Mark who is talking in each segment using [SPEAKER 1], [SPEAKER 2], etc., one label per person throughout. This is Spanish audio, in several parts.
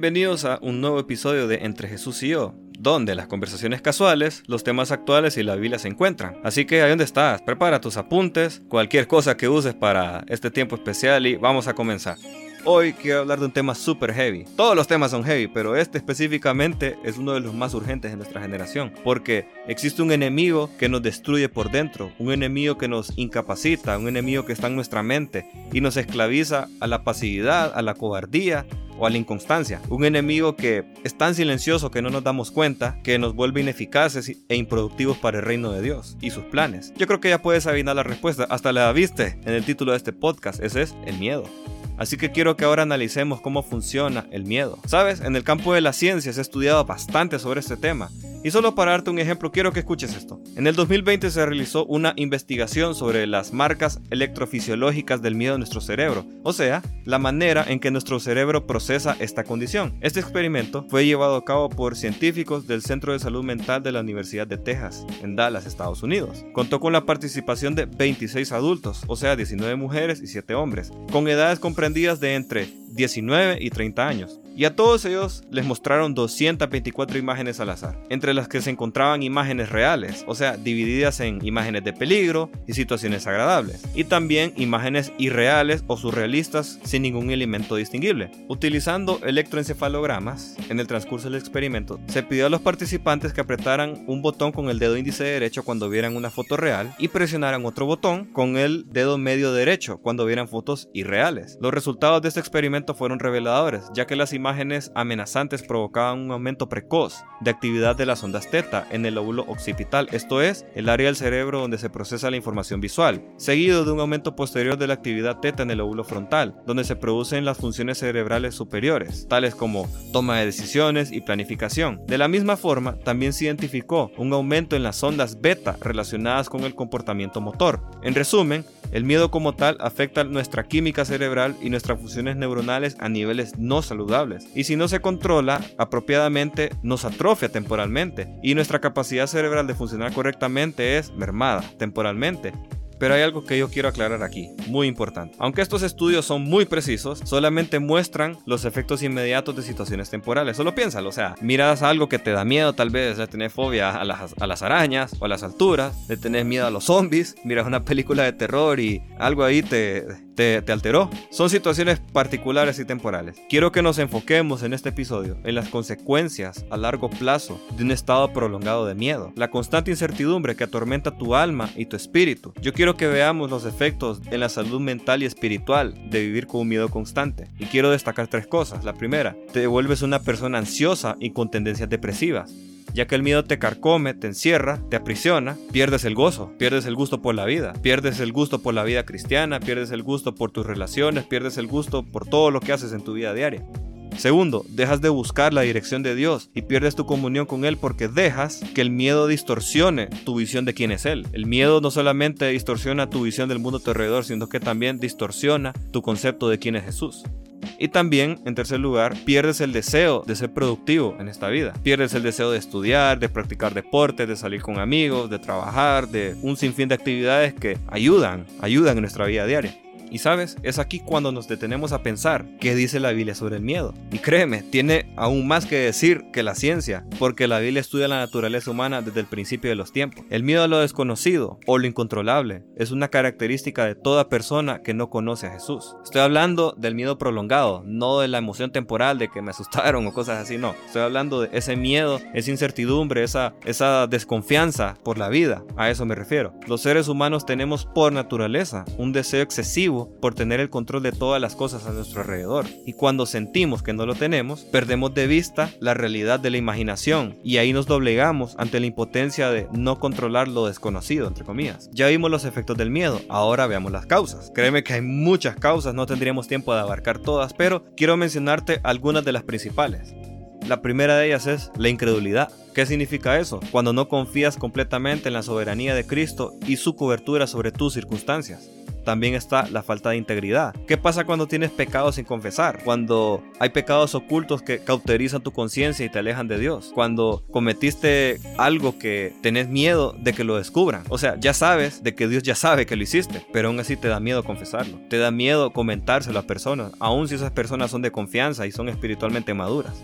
[SPEAKER 1] Bienvenidos a un nuevo episodio de Entre Jesús y yo, donde las conversaciones casuales, los temas actuales y la Biblia se encuentran. Así que ahí donde estás, prepara tus apuntes, cualquier cosa que uses para este tiempo especial y vamos a comenzar. Hoy quiero hablar de un tema súper heavy. Todos los temas son heavy, pero este específicamente es uno de los más urgentes en nuestra generación, porque existe un enemigo que nos destruye por dentro, un enemigo que nos incapacita, un enemigo que está en nuestra mente y nos esclaviza a la pasividad, a la cobardía o a la inconstancia. Un enemigo que es tan silencioso que no nos damos cuenta, que nos vuelve ineficaces e improductivos para el reino de Dios y sus planes. Yo creo que ya puedes adivinar la respuesta, hasta la viste en el título de este podcast, ese es el miedo. Así que quiero que ahora analicemos cómo funciona el miedo. Sabes, en el campo de la ciencia se ha estudiado bastante sobre este tema y solo para darte un ejemplo, quiero que escuches esto. En el 2020 se realizó una investigación sobre las marcas electrofisiológicas del miedo en nuestro cerebro, o sea, la manera en que nuestro cerebro procesa esta condición. Este experimento fue llevado a cabo por científicos del Centro de Salud Mental de la Universidad de Texas, en Dallas, Estados Unidos. Contó con la participación de 26 adultos, o sea, 19 mujeres y 7 hombres, con edades comprendidas de entre 19 y 30 años y a todos ellos les mostraron 224 imágenes al azar, entre las que se encontraban imágenes reales, o sea, divididas en imágenes de peligro y situaciones agradables, y también imágenes irreales o surrealistas sin ningún elemento distinguible. Utilizando electroencefalogramas, en el transcurso del experimento, se pidió a los participantes que apretaran un botón con el dedo índice derecho cuando vieran una foto real y presionaran otro botón con el dedo medio derecho cuando vieran fotos irreales. Los resultados de este experimento fueron reveladores, ya que las imágenes amenazantes provocaban un aumento precoz de actividad de las ondas teta en el lóbulo occipital, esto es, el área del cerebro donde se procesa la información visual, seguido de un aumento posterior de la actividad teta en el lóbulo frontal, donde se producen las funciones cerebrales superiores, tales como toma de decisiones y planificación. De la misma forma, también se identificó un aumento en las ondas beta relacionadas con el comportamiento motor. En resumen, el miedo como tal afecta nuestra química cerebral y nuestras funciones neuronales a niveles no saludables. Y si no se controla apropiadamente, nos atrofia temporalmente. Y nuestra capacidad cerebral de funcionar correctamente es mermada temporalmente. Pero hay algo que yo quiero aclarar aquí, muy importante. Aunque estos estudios son muy precisos, solamente muestran los efectos inmediatos de situaciones temporales. Solo piénsalo, o sea, miras algo que te da miedo, tal vez de tener fobia a las, a las arañas o a las alturas, de tener miedo a los zombies, miras una película de terror y algo ahí te, te, te, alteró. Son situaciones particulares y temporales. Quiero que nos enfoquemos en este episodio en las consecuencias a largo plazo de un estado prolongado de miedo, la constante incertidumbre que atormenta tu alma y tu espíritu. Yo quiero que veamos los efectos en la salud mental y espiritual de vivir con un miedo constante. Y quiero destacar tres cosas. La primera, te vuelves una persona ansiosa y con tendencias depresivas ya que el miedo te carcome, te encierra, te aprisiona, pierdes el gozo, pierdes el gusto por la vida, pierdes el gusto por la vida cristiana, pierdes el gusto por tus relaciones, pierdes el gusto por todo lo que haces en tu vida diaria. Segundo, dejas de buscar la dirección de Dios y pierdes tu comunión con Él porque dejas que el miedo distorsione tu visión de quién es Él. El miedo no solamente distorsiona tu visión del mundo a tu alrededor, sino que también distorsiona tu concepto de quién es Jesús. Y también, en tercer lugar, pierdes el deseo de ser productivo en esta vida. Pierdes el deseo de estudiar, de practicar deporte, de salir con amigos, de trabajar, de un sinfín de actividades que ayudan, ayudan en nuestra vida diaria. Y sabes, es aquí cuando nos detenemos a pensar qué dice la Biblia sobre el miedo. Y créeme, tiene aún más que decir que la ciencia, porque la Biblia estudia la naturaleza humana desde el principio de los tiempos. El miedo a lo desconocido o lo incontrolable es una característica de toda persona que no conoce a Jesús. Estoy hablando del miedo prolongado, no de la emoción temporal de que me asustaron o cosas así, no. Estoy hablando de ese miedo, esa incertidumbre, esa, esa desconfianza por la vida. A eso me refiero. Los seres humanos tenemos por naturaleza un deseo excesivo por tener el control de todas las cosas a nuestro alrededor. Y cuando sentimos que no lo tenemos, perdemos de vista la realidad de la imaginación y ahí nos doblegamos ante la impotencia de no controlar lo desconocido, entre comillas. Ya vimos los efectos del miedo, ahora veamos las causas. Créeme que hay muchas causas, no tendríamos tiempo de abarcar todas, pero quiero mencionarte algunas de las principales. La primera de ellas es la incredulidad. ¿Qué significa eso? Cuando no confías completamente en la soberanía de Cristo y su cobertura sobre tus circunstancias. También está la falta de integridad. ¿Qué pasa cuando tienes pecados sin confesar? Cuando hay pecados ocultos que cauterizan tu conciencia y te alejan de Dios. Cuando cometiste algo que tenés miedo de que lo descubran. O sea, ya sabes de que Dios ya sabe que lo hiciste, pero aún así te da miedo confesarlo. Te da miedo comentárselo a personas, aun si esas personas son de confianza y son espiritualmente maduras.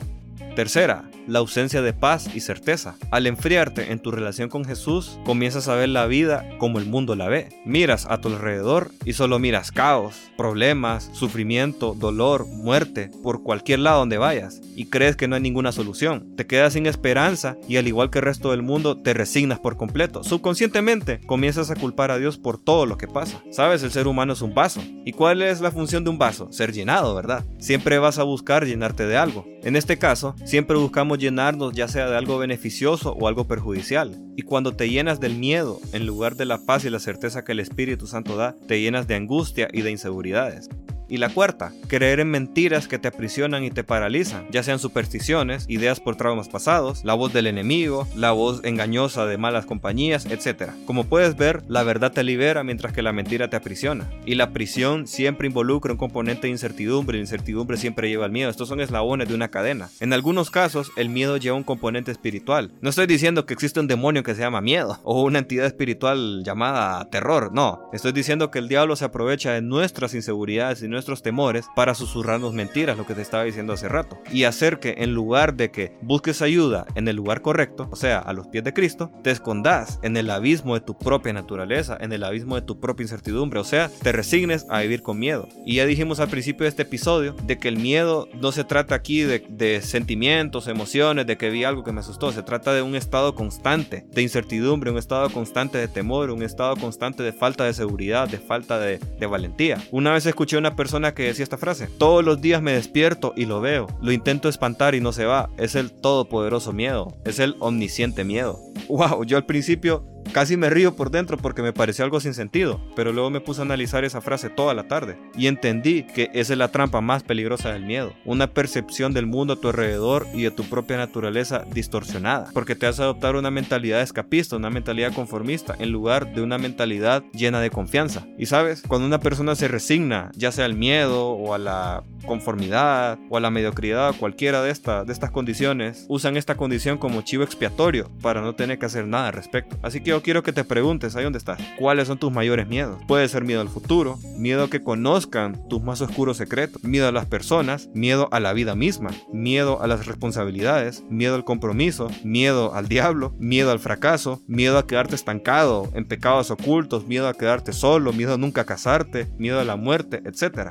[SPEAKER 1] Tercera, la ausencia de paz y certeza. Al enfriarte en tu relación con Jesús, comienzas a ver la vida como el mundo la ve. Miras a tu alrededor y solo miras caos, problemas, sufrimiento, dolor, muerte, por cualquier lado donde vayas, y crees que no hay ninguna solución. Te quedas sin esperanza y al igual que el resto del mundo, te resignas por completo. Subconscientemente, comienzas a culpar a Dios por todo lo que pasa. Sabes, el ser humano es un vaso. ¿Y cuál es la función de un vaso? Ser llenado, ¿verdad? Siempre vas a buscar llenarte de algo. En este caso, siempre buscamos llenarnos ya sea de algo beneficioso o algo perjudicial. Y cuando te llenas del miedo, en lugar de la paz y la certeza que el Espíritu Santo da, te llenas de angustia y de inseguridades. Y la cuarta, creer en mentiras que te aprisionan y te paralizan, ya sean supersticiones, ideas por traumas pasados, la voz del enemigo, la voz engañosa de malas compañías, etc. Como puedes ver, la verdad te libera mientras que la mentira te aprisiona. Y la prisión siempre involucra un componente de incertidumbre, y la incertidumbre siempre lleva al miedo. Estos son eslabones de una cadena. En algunos casos, el miedo lleva un componente espiritual. No estoy diciendo que existe un demonio que se llama miedo o una entidad espiritual llamada terror, no. Estoy diciendo que el diablo se aprovecha de nuestras inseguridades y nuestras temores para susurrarnos mentiras, lo que te estaba diciendo hace rato, y hacer que en lugar de que busques ayuda en el lugar correcto, o sea, a los pies de Cristo, te escondas en el abismo de tu propia naturaleza, en el abismo de tu propia incertidumbre, o sea, te resignes a vivir con miedo. Y ya dijimos al principio de este episodio de que el miedo no se trata aquí de, sentimientos, emociones, de que vi algo que me asustó, se trata de un estado constante de incertidumbre, un estado constante de temor, un estado constante de falta de seguridad, de falta de, valentía. Una vez escuché una persona que decía esta frase. Todos los días me despierto y lo veo. Lo intento espantar y no se va. Es el todopoderoso miedo. Es el omnisciente miedo. Wow, yo al principio Casi me río por dentro porque me pareció algo sin sentido, pero luego me puse a analizar esa frase toda la tarde y entendí que esa es la trampa más peligrosa del miedo, una percepción del mundo a tu alrededor y de tu propia naturaleza distorsionada, porque te hace adoptar una mentalidad escapista, una mentalidad conformista, en lugar de una mentalidad llena de confianza. Y sabes, cuando una persona se resigna, ya sea al miedo o a la conformidad o a la mediocridad, cualquiera de, de estas condiciones, usan esta condición como chivo expiatorio para no tener que hacer nada al respecto. Así que yo quiero que te preguntes ahí donde estás, ¿cuáles son tus mayores miedos? Puede ser miedo al futuro, miedo a que conozcan tus más oscuros secretos, miedo a las personas, miedo a la vida misma, miedo a las responsabilidades, miedo al compromiso, miedo al diablo, miedo al fracaso, miedo a quedarte estancado en pecados ocultos, miedo a quedarte solo, miedo a nunca casarte, miedo a la muerte, etc.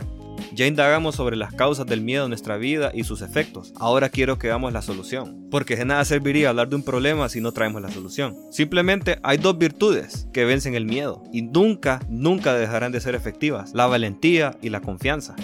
[SPEAKER 1] Ya indagamos sobre las causas del miedo en nuestra vida y sus efectos. Ahora quiero que veamos la solución. Porque de nada serviría hablar de un problema si no traemos la solución. Simplemente hay dos virtudes que vencen el miedo y nunca, nunca dejarán de ser efectivas. La valentía y la confianza.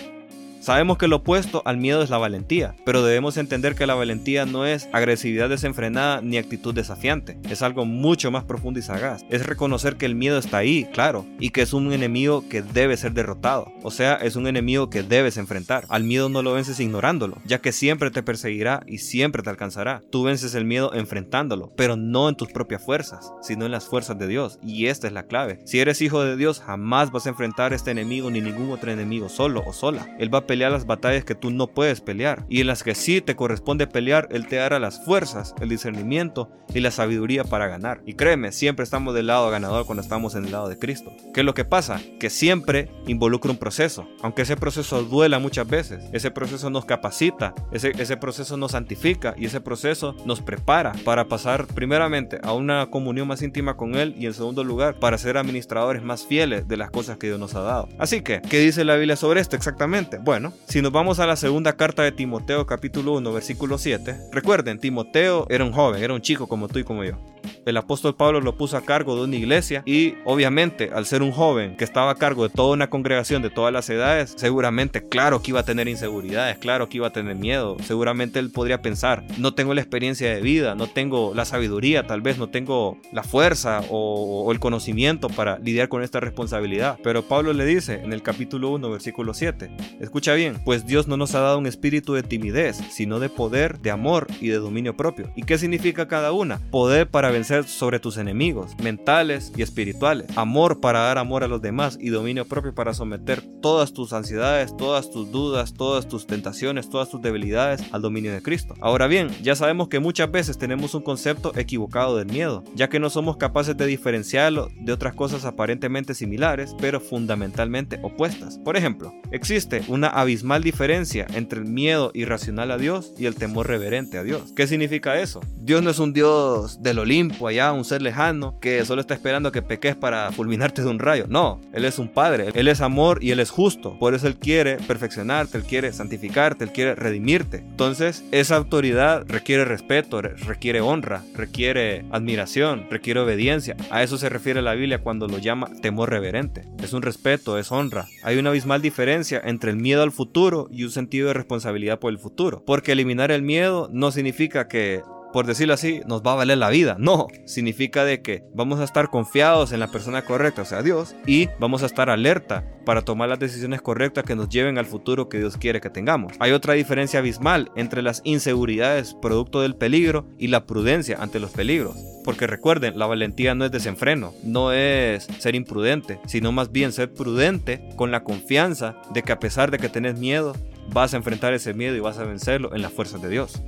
[SPEAKER 1] Sabemos que lo opuesto al miedo es la valentía, pero debemos entender que la valentía no es agresividad desenfrenada ni actitud desafiante, es algo mucho más profundo y sagaz. Es reconocer que el miedo está ahí, claro, y que es un enemigo que debe ser derrotado, o sea, es un enemigo que debes enfrentar. Al miedo no lo vences ignorándolo, ya que siempre te perseguirá y siempre te alcanzará. Tú vences el miedo enfrentándolo, pero no en tus propias fuerzas, sino en las fuerzas de Dios, y esta es la clave. Si eres hijo de Dios, jamás vas a enfrentar a este enemigo ni ningún otro enemigo solo o sola. Él va a pelear las batallas que tú no puedes pelear y en las que sí te corresponde pelear, Él te dará las fuerzas, el discernimiento y la sabiduría para ganar. Y créeme, siempre estamos del lado ganador cuando estamos en el lado de Cristo. ¿Qué es lo que pasa? Que siempre involucra un proceso, aunque ese proceso duela muchas veces, ese proceso nos capacita, ese, ese proceso nos santifica y ese proceso nos prepara para pasar primeramente a una comunión más íntima con Él y en segundo lugar para ser administradores más fieles de las cosas que Dios nos ha dado. Así que, ¿qué dice la Biblia sobre esto exactamente? Bueno, si nos vamos a la segunda carta de Timoteo capítulo 1 versículo 7, recuerden, Timoteo era un joven, era un chico como tú y como yo. El apóstol Pablo lo puso a cargo de una iglesia y obviamente al ser un joven que estaba a cargo de toda una congregación de todas las edades, seguramente claro que iba a tener inseguridades, claro que iba a tener miedo, seguramente él podría pensar, no tengo la experiencia de vida, no tengo la sabiduría, tal vez no tengo la fuerza o, el conocimiento para lidiar con esta responsabilidad. Pero Pablo le dice en el capítulo 1 versículo 7, escucha bien, pues Dios no nos ha dado un espíritu de timidez, sino de poder, de amor y de dominio propio. ¿Y qué significa cada una? Poder para para vencer sobre tus enemigos, mentales y espirituales. Amor para dar amor a los demás y dominio propio para someter todas tus ansiedades, todas tus dudas, todas tus tentaciones, todas tus debilidades al dominio de Cristo. Ahora bien, ya sabemos que muchas veces tenemos un concepto equivocado del miedo, ya que no somos capaces de diferenciarlo de otras cosas aparentemente similares, pero fundamentalmente opuestas. Por ejemplo, existe una abismal diferencia entre el miedo irracional a Dios y el temor reverente a Dios. ¿Qué significa eso? Dios no es un Dios del Olimpo allá, un ser lejano que solo está esperando que peques para fulminarte de un rayo. No, Él es un Padre, Él es amor y Él es justo. Por eso Él quiere perfeccionarte, Él quiere santificarte, Él quiere redimirte. Entonces, esa autoridad requiere respeto, requiere honra, requiere admiración, requiere obediencia. A eso se refiere la Biblia cuando lo llama temor reverente. Es un respeto, es honra. Hay una abismal diferencia entre el miedo al futuro y un sentido de responsabilidad por el futuro. Porque eliminar el miedo no significa que por decirlo así, nos va a valer la vida. No, significa de que vamos a estar confiados en la persona correcta, o sea, Dios, y vamos a estar alerta para tomar las decisiones correctas que nos lleven al futuro que Dios quiere que tengamos. Hay otra diferencia abismal entre las inseguridades producto del peligro y la prudencia ante los peligros. Porque recuerden, la valentía no es desenfreno, no es ser imprudente, sino más bien ser prudente con la confianza de que a pesar de que tenés miedo, vas a enfrentar ese miedo y vas a vencerlo en las fuerzas de Dios.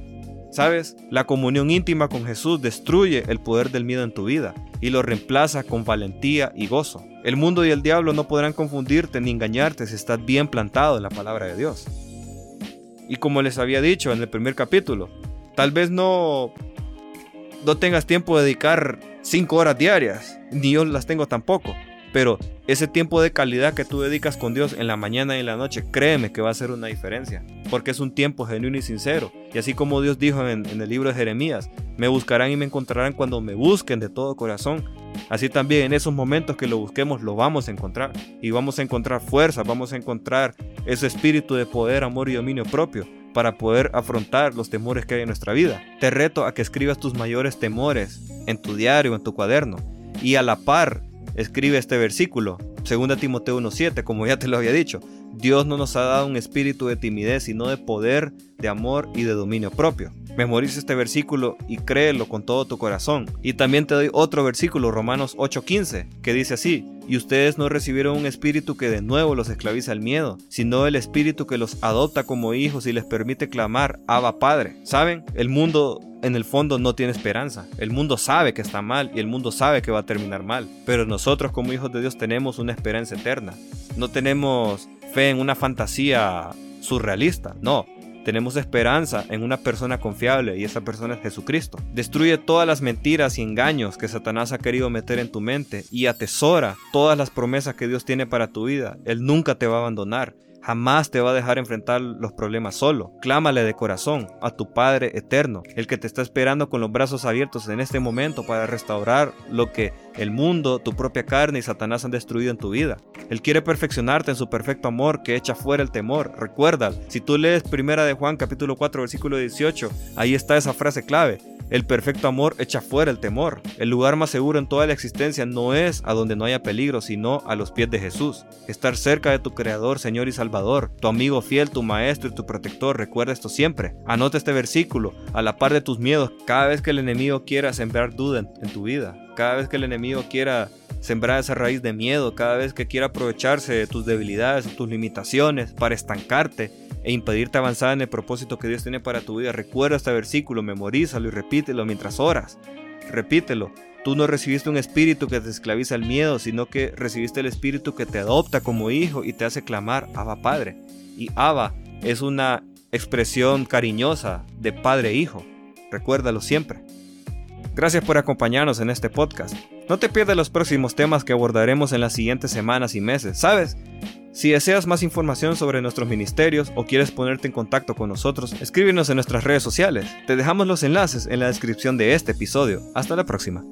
[SPEAKER 1] ¿Sabes? La comunión íntima con Jesús destruye el poder del miedo en tu vida y lo reemplaza con valentía y gozo. El mundo y el diablo no podrán confundirte ni engañarte si estás bien plantado en la palabra de Dios. Y como les había dicho en el primer capítulo, tal vez no, no tengas tiempo de dedicar 5 horas diarias, ni yo las tengo tampoco. Pero ese tiempo de calidad que tú dedicas con Dios en la mañana y en la noche, créeme que va a hacer una diferencia, porque es un tiempo genuino y sincero. Y así como Dios dijo en, el libro de Jeremías, me buscarán y me encontrarán cuando me busquen de todo corazón. Así también en esos momentos que lo busquemos lo vamos a encontrar. Y vamos a encontrar fuerza, vamos a encontrar ese espíritu de poder, amor y dominio propio para poder afrontar los temores que hay en nuestra vida. Te reto a que escribas tus mayores temores en tu diario, en tu cuaderno. Y a la par escribe este versículo, 2 Timoteo 1.7, como ya te lo había dicho. Dios no nos ha dado un espíritu de timidez, sino de poder, de amor y de dominio propio. Memoriza este versículo y créelo con todo tu corazón. Y también te doy otro versículo, Romanos 8:15, que dice así, y ustedes no recibieron un espíritu que de nuevo los esclaviza al miedo, sino el espíritu que los adopta como hijos y les permite clamar, Abba Padre. ¿Saben? El mundo en el fondo no tiene esperanza. El mundo sabe que está mal y el mundo sabe que va a terminar mal. Pero nosotros como hijos de Dios tenemos una esperanza eterna. No tenemos fe en una fantasía surrealista, no. Tenemos esperanza en una persona confiable y esa persona es Jesucristo. Destruye todas las mentiras y engaños que Satanás ha querido meter en tu mente y atesora todas las promesas que Dios tiene para tu vida. Él nunca te va a abandonar. Jamás te va a dejar enfrentar los problemas solo. Clámale de corazón a tu Padre eterno, el que te está esperando con los brazos abiertos en este momento para restaurar lo que el mundo, tu propia carne y Satanás han destruido en tu vida. Él quiere perfeccionarte en su perfecto amor que echa fuera el temor. Recuerda, si tú lees primera de Juan capítulo 4 versículo 18, ahí está esa frase clave. El perfecto amor echa fuera el temor. El lugar más seguro en toda la existencia no es a donde no haya peligro, sino a los pies de Jesús. Estar cerca de tu Creador, Señor y Salvador, tu amigo fiel, tu maestro y tu protector. Recuerda esto siempre. Anota este versículo a la par de tus miedos cada vez que el enemigo quiera sembrar duda en, tu vida. Cada vez que el enemigo quiera sembrar esa raíz de miedo, cada vez que quiera aprovecharse de tus debilidades, tus limitaciones para estancarte, e impedirte avanzar en el propósito que Dios tiene para tu vida. Recuerda este versículo, memorízalo y repítelo mientras oras. Repítelo. Tú no recibiste un espíritu que te esclaviza el miedo, sino que recibiste el espíritu que te adopta como hijo y te hace clamar Abba Padre. Y Abba es una expresión cariñosa de padre e. Recuérdalo siempre. Gracias por acompañarnos en este podcast. No te pierdas los próximos temas que abordaremos en las siguientes semanas y meses. ¿Sabes? Si deseas más información sobre nuestros ministerios o quieres ponerte en contacto con nosotros, escríbenos en nuestras redes sociales. Te dejamos los enlaces en la descripción de este episodio. Hasta la próxima.